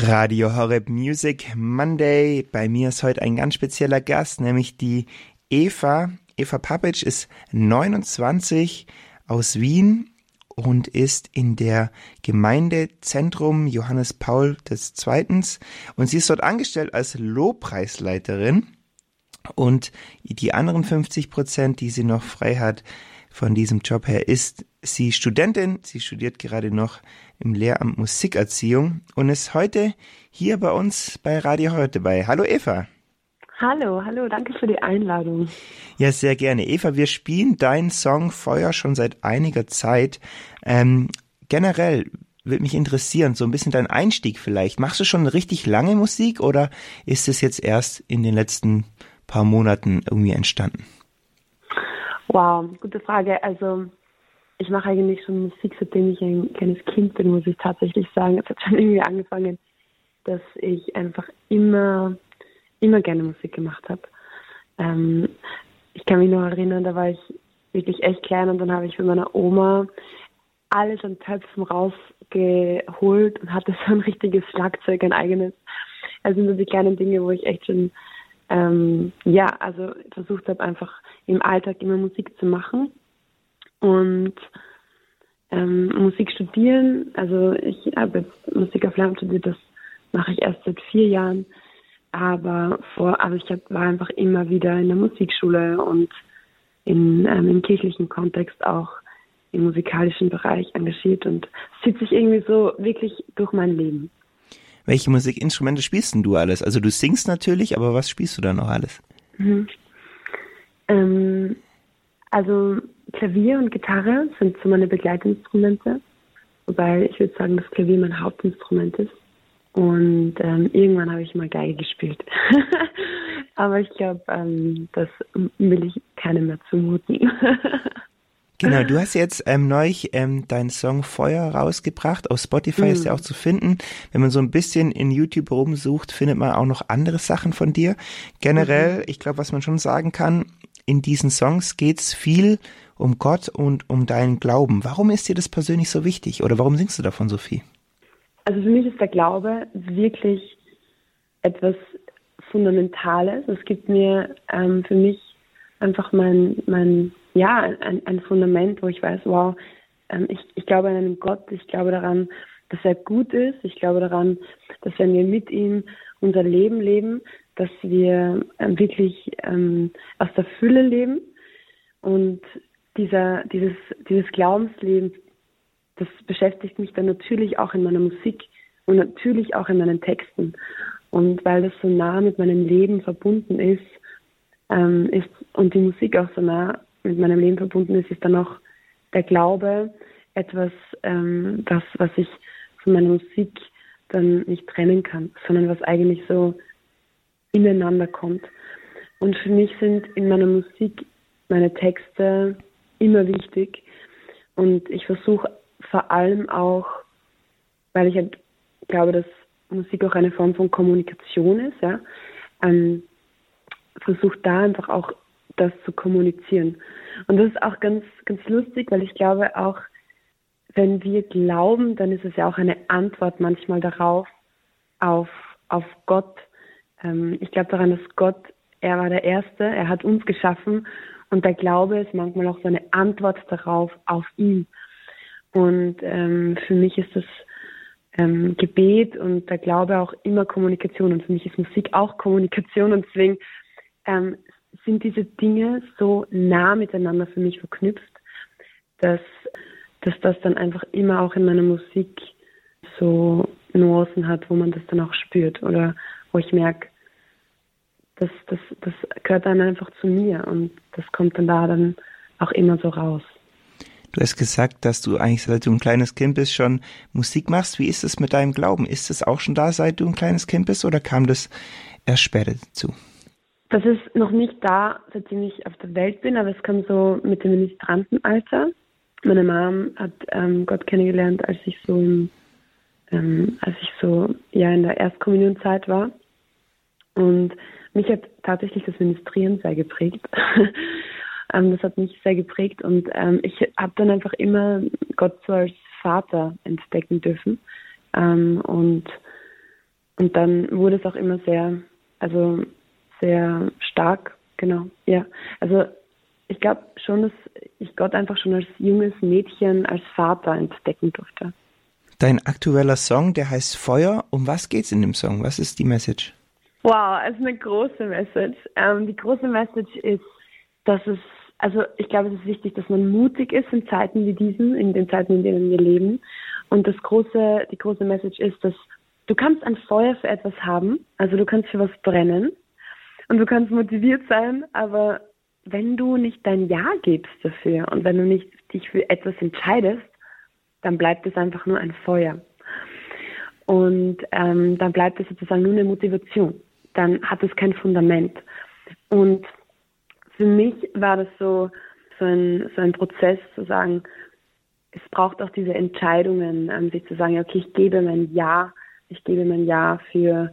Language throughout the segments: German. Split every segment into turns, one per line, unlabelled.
Radio Horeb Music Monday. Bei mir ist heute ein ganz spezieller Gast, nämlich die Eva. Eva Papic ist 29 aus Wien und ist in der Gemeindezentrum Johannes Paul II. Und sie ist dort angestellt als Lobpreisleiterin. Und die anderen 50 Prozent, die sie noch frei hat von diesem Job her, ist sie Studentin. Sie studiert gerade noch im Lehramt Musikerziehung und ist heute hier bei uns bei Radio heute dabei. Hallo Eva.
Hallo, hallo, danke für die Einladung.
Ja, sehr gerne. Eva, wir spielen deinen Song Feuer schon seit einiger Zeit. Ähm, generell würde mich interessieren, so ein bisschen dein Einstieg vielleicht. Machst du schon richtig lange Musik oder ist es jetzt erst in den letzten paar Monaten irgendwie entstanden?
Wow, gute Frage. Also ich mache eigentlich schon Musik, seitdem ich ein kleines Kind bin, muss ich tatsächlich sagen. Es hat schon irgendwie angefangen, dass ich einfach immer, immer gerne Musik gemacht habe. Ähm, ich kann mich noch erinnern, da war ich wirklich echt klein und dann habe ich mit meiner Oma alles an Töpfen rausgeholt und hatte so ein richtiges Schlagzeug, ein eigenes. Also nur die kleinen Dinge, wo ich echt schon, ähm, ja, also versucht habe, einfach im Alltag immer Musik zu machen und ähm, Musik studieren. Also ich habe jetzt Musik auf Lehramt studiert, das mache ich erst seit vier Jahren. Aber vor, also ich hab, war einfach immer wieder in der Musikschule und in, ähm, im kirchlichen Kontext auch im musikalischen Bereich engagiert und es zieht sich irgendwie so wirklich durch mein Leben.
Welche Musikinstrumente spielst denn du alles? Also du singst natürlich, aber was spielst du da noch alles? Mhm.
Ähm, also Klavier und Gitarre sind so meine Begleitinstrumente, wobei ich würde sagen, dass Klavier mein Hauptinstrument ist. Und ähm, irgendwann habe ich mal Geige gespielt. Aber ich glaube, ähm, das will ich keinem mehr zumuten.
Genau, du hast jetzt ähm, neulich ähm, deinen Song Feuer rausgebracht. Auf Spotify mhm. ist er auch zu finden. Wenn man so ein bisschen in YouTube rumsucht, findet man auch noch andere Sachen von dir. Generell, mhm. ich glaube, was man schon sagen kann, in diesen Songs geht's viel um Gott und um deinen Glauben. Warum ist dir das persönlich so wichtig oder warum singst du davon so viel?
Also für mich ist der Glaube wirklich etwas Fundamentales. Es gibt mir ähm, für mich einfach mein, mein ja, ein, ein Fundament, wo ich weiß, wow, ähm, ich, ich glaube an einen Gott, ich glaube daran, dass er gut ist, ich glaube daran, dass wenn wir mit ihm unser Leben leben, dass wir ähm, wirklich ähm, aus der Fülle leben und dieser, dieses, dieses Glaubensleben, das beschäftigt mich dann natürlich auch in meiner Musik und natürlich auch in meinen Texten. Und weil das so nah mit meinem Leben verbunden ist, ähm, ist und die Musik auch so nah mit meinem Leben verbunden ist, ist dann auch der Glaube etwas, ähm, das, was ich von meiner Musik dann nicht trennen kann, sondern was eigentlich so ineinander kommt. Und für mich sind in meiner Musik meine Texte immer wichtig. Und ich versuche vor allem auch, weil ich halt glaube, dass Musik auch eine Form von Kommunikation ist, ja, ähm, versuche da einfach auch das zu kommunizieren. Und das ist auch ganz, ganz lustig, weil ich glaube auch, wenn wir glauben, dann ist es ja auch eine Antwort manchmal darauf, auf, auf Gott, ähm, ich glaube daran, dass Gott, er war der Erste, er hat uns geschaffen und der Glaube ist manchmal auch so eine Antwort darauf, auf ihn. Und ähm, für mich ist das ähm, Gebet und der Glaube auch immer Kommunikation und für mich ist Musik auch Kommunikation und deswegen ähm, sind diese Dinge so nah miteinander für mich verknüpft, dass, dass das dann einfach immer auch in meiner Musik so Nuancen hat, wo man das dann auch spürt oder wo ich merke, das, das, das gehört dann einfach zu mir und das kommt dann da dann auch immer so raus.
Du hast gesagt, dass du eigentlich seit du ein kleines Kind bist schon Musik machst. Wie ist es mit deinem Glauben? Ist es auch schon da, seit du ein kleines Kind bist oder kam das erst später dazu?
Das ist noch nicht da, seitdem ich auf der Welt bin, aber es kam so mit dem Ministrantenalter. Meine Mom hat ähm, Gott kennengelernt, als ich so im, ähm, als ich so ja in der Erstkommunionzeit war. Und mich hat tatsächlich das Ministrieren sehr geprägt. ähm, das hat mich sehr geprägt und ähm, ich habe dann einfach immer Gott so als Vater entdecken dürfen. Ähm, und und dann wurde es auch immer sehr, also sehr stark, genau, ja. Also ich glaube schon, dass ich Gott einfach schon als junges Mädchen, als Vater entdecken durfte.
Dein aktueller Song, der heißt Feuer. Um was geht's in dem Song? Was ist die Message?
Wow, es ist eine große Message. Ähm, die große Message ist, dass es, also ich glaube, es ist wichtig, dass man mutig ist in Zeiten wie diesen, in den Zeiten, in denen wir leben. Und das große, die große Message ist, dass du kannst ein Feuer für etwas haben, also du kannst für was brennen und du kannst motiviert sein, aber wenn du nicht dein Ja gibst dafür und wenn du nicht dich für etwas entscheidest, dann bleibt es einfach nur ein Feuer. Und ähm, dann bleibt es sozusagen nur eine Motivation. Dann hat es kein Fundament. Und für mich war das so, so ein, so ein Prozess zu sagen, es braucht auch diese Entscheidungen, ähm, sich zu sagen, okay, ich gebe mein Ja, ich gebe mein Ja für,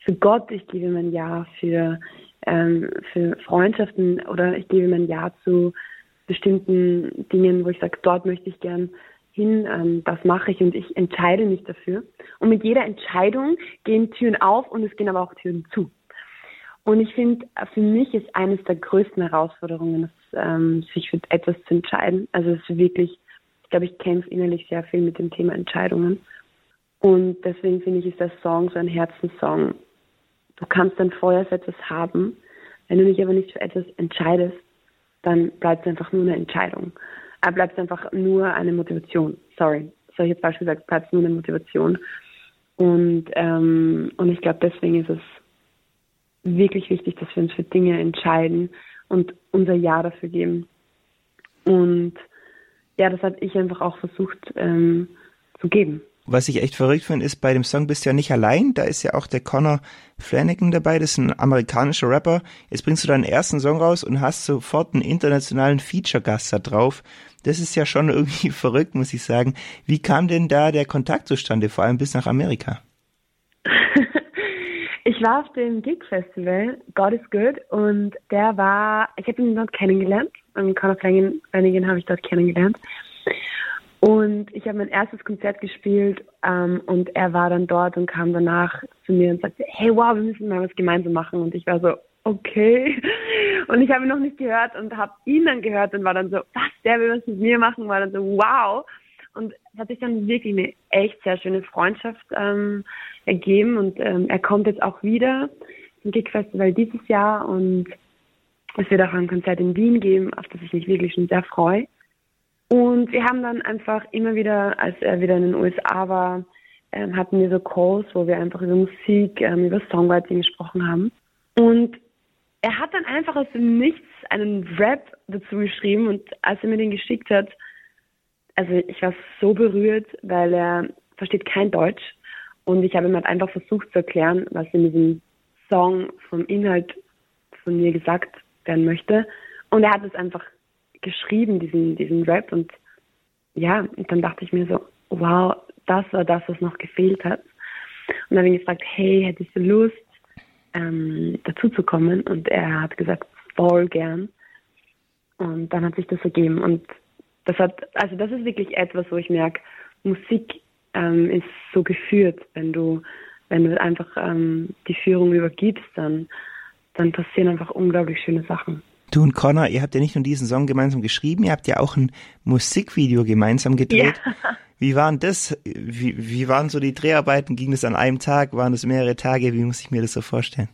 für Gott, ich gebe mein Ja für, ähm, für Freundschaften oder ich gebe mein Ja zu bestimmten Dingen, wo ich sage, dort möchte ich gern hin, ähm, das mache ich und ich entscheide mich dafür. Und mit jeder Entscheidung gehen Türen auf und es gehen aber auch Türen zu. Und ich finde, für mich ist eines der größten Herausforderungen, dass, ähm, sich für etwas zu entscheiden. Also es ist wirklich, ich glaube, ich kämpfe innerlich sehr viel mit dem Thema Entscheidungen. Und deswegen finde ich, ist der Song so ein Herzenssong. Du kannst ein Feuer für etwas haben. Wenn du dich aber nicht für etwas entscheidest, dann bleibt es einfach nur eine Entscheidung. Er bleibt einfach nur eine Motivation. Sorry, habe ich jetzt falsch gesagt, bleibt nur eine Motivation. Und, ähm, und ich glaube, deswegen ist es wirklich wichtig, dass wir uns für Dinge entscheiden und unser Ja dafür geben. Und ja, das habe ich einfach auch versucht ähm, zu geben.
Was ich echt verrückt finde, ist, bei dem Song bist du ja nicht allein. Da ist ja auch der Connor Flanagan dabei. Das ist ein amerikanischer Rapper. Jetzt bringst du deinen ersten Song raus und hast sofort einen internationalen Feature-Gast da drauf. Das ist ja schon irgendwie verrückt, muss ich sagen. Wie kam denn da der Kontakt zustande, vor allem bis nach Amerika?
ich war auf dem Gig Festival, God is Good, und der war, ich habe ihn dort kennengelernt. Und Conor Flanagan habe ich dort kennengelernt. Und ich habe mein erstes Konzert gespielt ähm, und er war dann dort und kam danach zu mir und sagte, hey wow, wir müssen mal was gemeinsam machen. Und ich war so, okay. Und ich habe ihn noch nicht gehört und habe ihn dann gehört und war dann so, was, der will was mit mir machen, war dann so, wow. Und es hat sich dann wirklich eine echt sehr schöne Freundschaft ähm, ergeben und ähm, er kommt jetzt auch wieder zum Gig Festival dieses Jahr und es wird auch ein Konzert in Wien geben, auf das ich mich wirklich schon sehr freue. Und wir haben dann einfach immer wieder, als er wieder in den USA war, ähm, hatten wir so Calls, wo wir einfach über Musik, ähm, über Songwriting gesprochen haben. Und er hat dann einfach aus dem Nichts einen Rap dazu geschrieben und als er mir den geschickt hat, also ich war so berührt, weil er versteht kein Deutsch und ich habe ihm halt einfach versucht zu erklären, was in diesem Song vom Inhalt von mir gesagt werden möchte. Und er hat es einfach geschrieben, diesen, diesen Rap. Und ja, und dann dachte ich mir so, wow, das war das, was noch gefehlt hat. Und dann habe ich gefragt, hey, hättest du Lust, ähm, dazu zu kommen? Und er hat gesagt, voll gern. Und dann hat sich das ergeben. Und das hat, also das ist wirklich etwas, wo ich merke, Musik ähm, ist so geführt, wenn du, wenn du einfach ähm, die Führung übergibst, dann, dann passieren einfach unglaublich schöne Sachen.
Du und Connor, ihr habt ja nicht nur diesen Song gemeinsam geschrieben, ihr habt ja auch ein Musikvideo gemeinsam gedreht. Ja. Wie waren das? Wie, wie waren so die Dreharbeiten? Ging das an einem Tag? Waren das mehrere Tage? Wie muss ich mir das so vorstellen?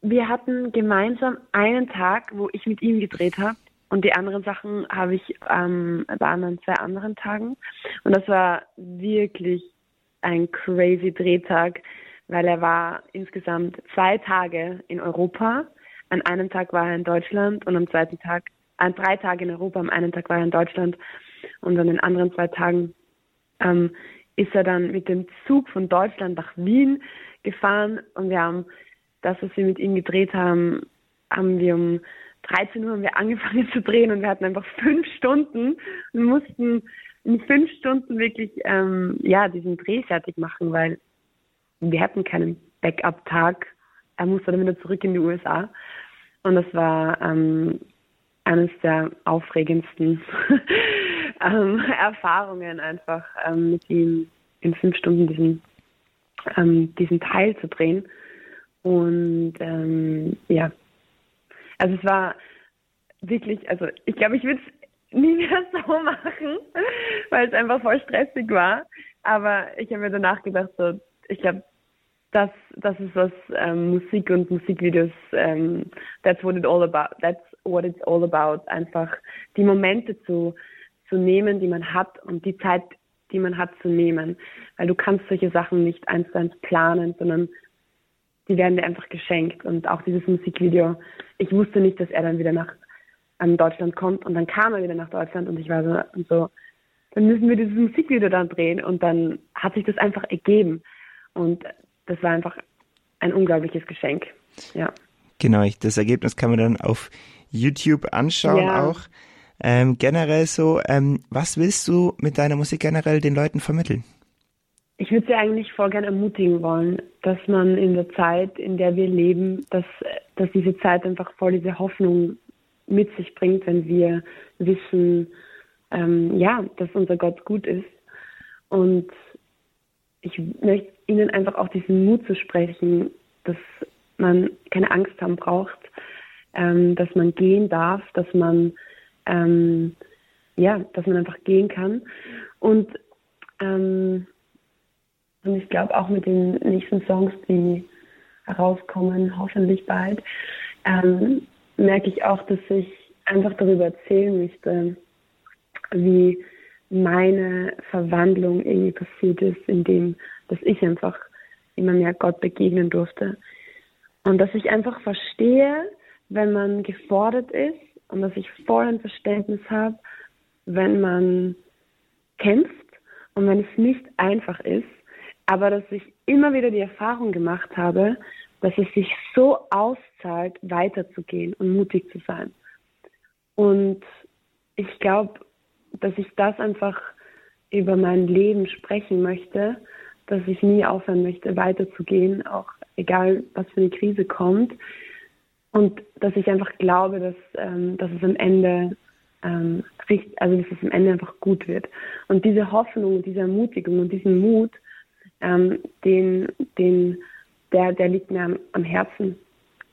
Wir hatten gemeinsam einen Tag, wo ich mit ihm gedreht habe. Und die anderen Sachen habe ich ähm, waren an zwei anderen Tagen. Und das war wirklich ein crazy Drehtag, weil er war insgesamt zwei Tage in Europa an einem Tag war er in Deutschland und am zweiten Tag, an drei Tagen in Europa, am einen Tag war er in Deutschland. Und an den anderen zwei Tagen ähm, ist er dann mit dem Zug von Deutschland nach Wien gefahren. Und wir haben das, was wir mit ihm gedreht haben, haben wir um 13 Uhr haben wir angefangen zu drehen und wir hatten einfach fünf Stunden und mussten in fünf Stunden wirklich ähm, ja diesen Dreh fertig machen, weil wir hatten keinen Backup-Tag. Er musste dann wieder zurück in die USA. Und das war ähm, eines der aufregendsten ähm, Erfahrungen einfach ähm, mit ihm in fünf Stunden diesen ähm, diesen Teil zu drehen. Und ähm, ja, also es war wirklich, also ich glaube, ich würde es nie mehr so machen, weil es einfach voll stressig war. Aber ich habe mir danach gedacht, so, ich glaube, das, das ist was ähm, Musik und Musikvideos, ähm, that's what it all about, that's what it's all about. Einfach die Momente zu, zu nehmen, die man hat und die Zeit, die man hat, zu nehmen. Weil du kannst solche Sachen nicht eins zu eins planen, sondern die werden dir einfach geschenkt. Und auch dieses Musikvideo, ich wusste nicht, dass er dann wieder nach an Deutschland kommt und dann kam er wieder nach Deutschland und ich war so, so, dann müssen wir dieses Musikvideo dann drehen und dann hat sich das einfach ergeben. Und das war einfach ein unglaubliches Geschenk. Ja.
Genau, das Ergebnis kann man dann auf YouTube anschauen ja. auch. Ähm, generell so, ähm, was willst du mit deiner Musik generell den Leuten vermitteln?
Ich würde sie eigentlich voll gerne ermutigen wollen, dass man in der Zeit, in der wir leben, dass, dass diese Zeit einfach voll diese Hoffnung mit sich bringt, wenn wir wissen, ähm, ja, dass unser Gott gut ist. Und ich möchte ihnen einfach auch diesen Mut zu sprechen, dass man keine Angst haben braucht, ähm, dass man gehen darf, dass man ähm, ja, dass man einfach gehen kann. Und, ähm, und ich glaube auch mit den nächsten Songs, die herauskommen, hoffentlich bald, ähm, merke ich auch, dass ich einfach darüber erzählen möchte, wie meine Verwandlung irgendwie passiert ist, indem dass ich einfach immer mehr Gott begegnen durfte. Und dass ich einfach verstehe, wenn man gefordert ist und dass ich voll ein Verständnis habe, wenn man kämpft und wenn es nicht einfach ist, aber dass ich immer wieder die Erfahrung gemacht habe, dass es sich so auszahlt, weiterzugehen und mutig zu sein. Und ich glaube, dass ich das einfach über mein Leben sprechen möchte, dass ich nie aufhören möchte, weiterzugehen, auch egal was für eine Krise kommt. Und dass ich einfach glaube, dass, ähm, dass es am Ende ähm, also dass es am Ende einfach gut wird. Und diese Hoffnung, diese Ermutigung und diesen Mut, ähm, den, den, der, der liegt mir am, am Herzen.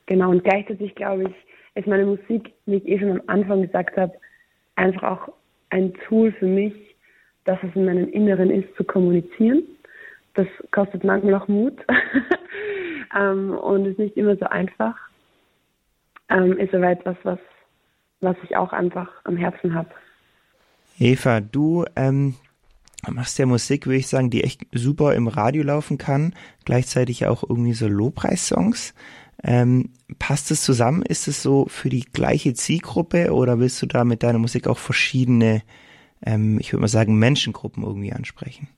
Genau. Und gleichzeitig glaube ich, ist meine Musik, wie ich eh schon am Anfang gesagt habe, einfach auch ein Tool für mich, dass es in meinem Inneren ist, zu kommunizieren. Das kostet manchmal auch Mut ähm, und ist nicht immer so einfach. Ähm, ist aber etwas, was, was ich auch einfach am Herzen habe.
Eva, du ähm, machst ja Musik, würde ich sagen, die echt super im Radio laufen kann, gleichzeitig auch irgendwie so Lobpreissongs. Ähm, passt es zusammen? Ist es so für die gleiche Zielgruppe oder willst du da mit deiner Musik auch verschiedene, ähm, ich würde mal sagen, Menschengruppen irgendwie ansprechen?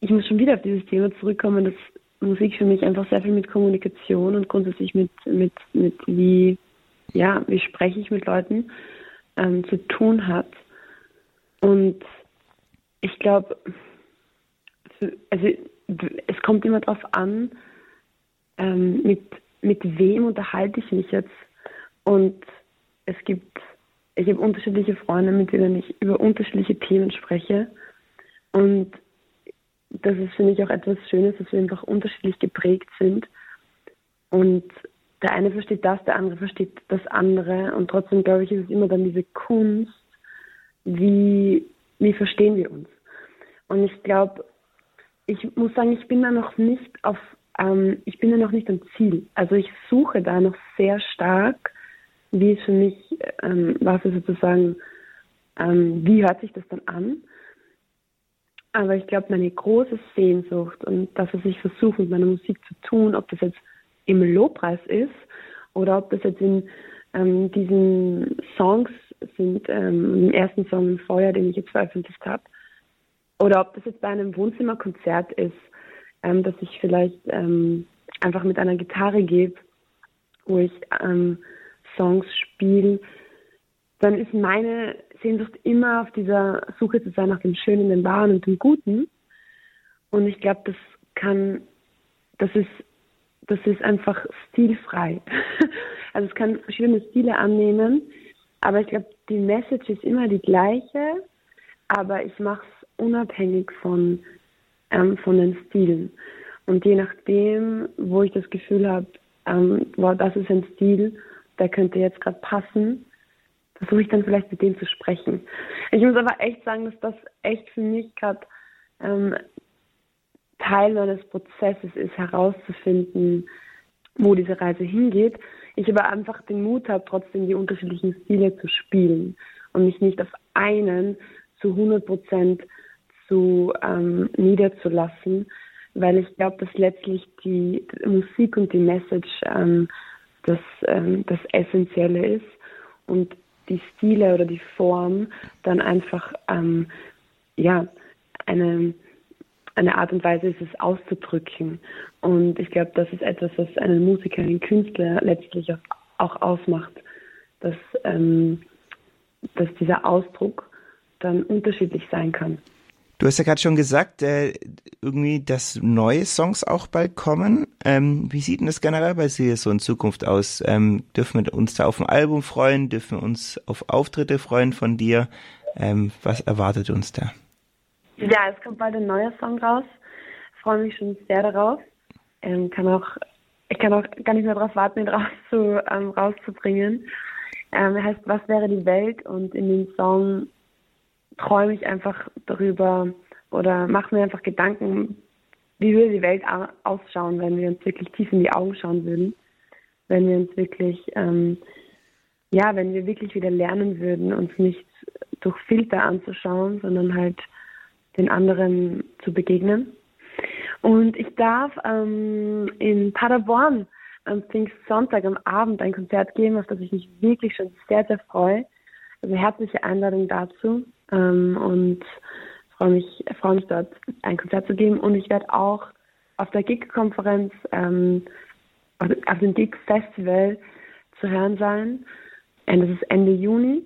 Ich muss schon wieder auf dieses Thema zurückkommen, dass Musik für mich einfach sehr viel mit Kommunikation und grundsätzlich mit, mit, mit wie, ja, wie spreche ich mit Leuten ähm, zu tun hat. Und ich glaube, also es kommt immer darauf an, ähm, mit, mit wem unterhalte ich mich jetzt. Und es gibt, ich habe unterschiedliche Freunde, mit denen ich über unterschiedliche Themen spreche. Und das ist, finde ich, auch etwas Schönes, dass wir einfach unterschiedlich geprägt sind. Und der eine versteht das, der andere versteht das andere. Und trotzdem, glaube ich, ist es immer dann diese Kunst, wie, wie verstehen wir uns. Und ich glaube, ich muss sagen, ich bin da noch nicht auf, ähm, ich bin da noch nicht am Ziel. Also ich suche da noch sehr stark, wie es für mich, ähm, was ist sozusagen, ähm, wie hört sich das dann an? Aber ich glaube, meine große Sehnsucht und das, was ich versuche mit meiner Musik zu tun, ob das jetzt im Lobpreis ist oder ob das jetzt in ähm, diesen Songs sind, ähm, im ersten Song im Feuer, den ich jetzt veröffentlicht habe, oder ob das jetzt bei einem Wohnzimmerkonzert ist, ähm, dass ich vielleicht ähm, einfach mit einer Gitarre gebe, wo ich ähm, Songs spiele, dann ist meine Sehnsucht immer auf dieser Suche zu sein nach dem Schönen, dem Wahren und dem Guten. Und ich glaube, das kann, das ist, das ist einfach stilfrei. also es kann verschiedene Stile annehmen, aber ich glaube, die Message ist immer die gleiche, aber ich mache es unabhängig von, ähm, von den Stilen. Und je nachdem, wo ich das Gefühl habe, ähm, wow, das ist ein Stil, der könnte jetzt gerade passen, versuche ich dann vielleicht mit dem zu sprechen. Ich muss aber echt sagen, dass das echt für mich gerade ähm, Teil meines Prozesses ist, herauszufinden, wo diese Reise hingeht. Ich aber einfach den Mut habe, trotzdem die unterschiedlichen Stile zu spielen und mich nicht auf einen zu 100 Prozent zu ähm, niederzulassen, weil ich glaube, dass letztlich die, Musik und die Message ähm, das, ähm, das Essentielle ist und die Stile oder die Form dann einfach ähm, ja eine eine Art und Weise ist es auszudrücken und ich glaube das ist etwas was einen Musiker einen Künstler letztlich auch, ausmacht dass ähm, dass dieser Ausdruck dann unterschiedlich sein kann.
Du hast ja gerade schon gesagt, äh, irgendwie, dass neue Songs auch bald kommen. Ähm, wie sieht denn das generell bei dir so in Zukunft aus? Ähm, dürfen wir uns da auf ein Album freuen? Dürfen wir uns auf Auftritte freuen von dir? Ähm, was erwartet uns da?
Ja, es kommt bald ein neuer Song raus. Ich freue mich schon sehr darauf. Ähm, kann auch, ich kann auch gar nicht mehr darauf warten, ihn rauszu, ähm, rauszubringen. Ähm, er heißt Was wäre die Welt? Und in dem Song träume ich einfach darüber oder mache mir einfach Gedanken, wie würde die Welt ausschauen, wenn wir uns wirklich tief in die Augen schauen würden, wenn wir uns wirklich, ähm, ja, wenn wir wirklich wieder lernen würden, uns nicht durch Filter anzuschauen, sondern halt den anderen zu begegnen. Und ich darf ähm, in Paderborn am Pfingstsonntag am Abend ein Konzert geben, auf das ich mich wirklich schon sehr, sehr freue. Also herzliche Einladung dazu ähm, und freue mich, freue mich dort ein Konzert zu geben. Und ich werde auch auf der Gig-Konferenz, ähm, auf dem Gig-Festival zu hören sein. Und das ist Ende Juni.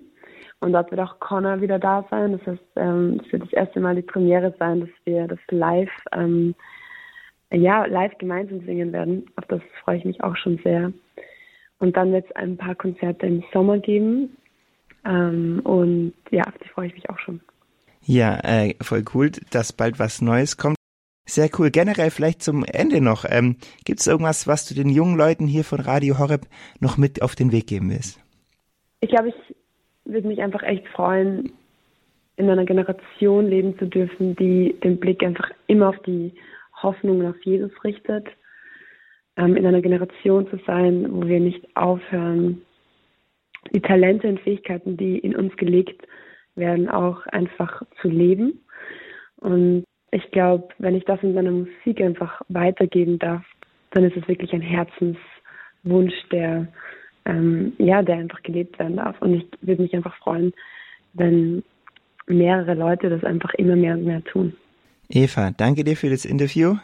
Und dort wird auch Connor wieder da sein. Das heißt, ähm, wird das erste Mal die Premiere sein, dass wir das live, ähm, ja, live gemeinsam singen werden. Auf das freue ich mich auch schon sehr. Und dann wird es ein paar Konzerte im Sommer geben. Ähm, und ja, auf die freue ich mich auch schon.
Ja, äh, voll cool, dass bald was Neues kommt. Sehr cool. Generell vielleicht zum Ende noch. Ähm, Gibt es irgendwas, was du den jungen Leuten hier von Radio Horeb noch mit auf den Weg geben willst?
Ich glaube, ich würde mich einfach echt freuen, in einer Generation leben zu dürfen, die den Blick einfach immer auf die Hoffnung auf Jesus richtet. Ähm, in einer Generation zu sein, wo wir nicht aufhören, die Talente und Fähigkeiten, die in uns gelegt werden, auch einfach zu leben. Und ich glaube, wenn ich das in meiner Musik einfach weitergeben darf, dann ist es wirklich ein Herzenswunsch, der ähm, ja, der einfach gelebt werden darf. Und ich würde mich einfach freuen, wenn mehrere Leute das einfach immer mehr und mehr tun.
Eva, danke dir für das Interview.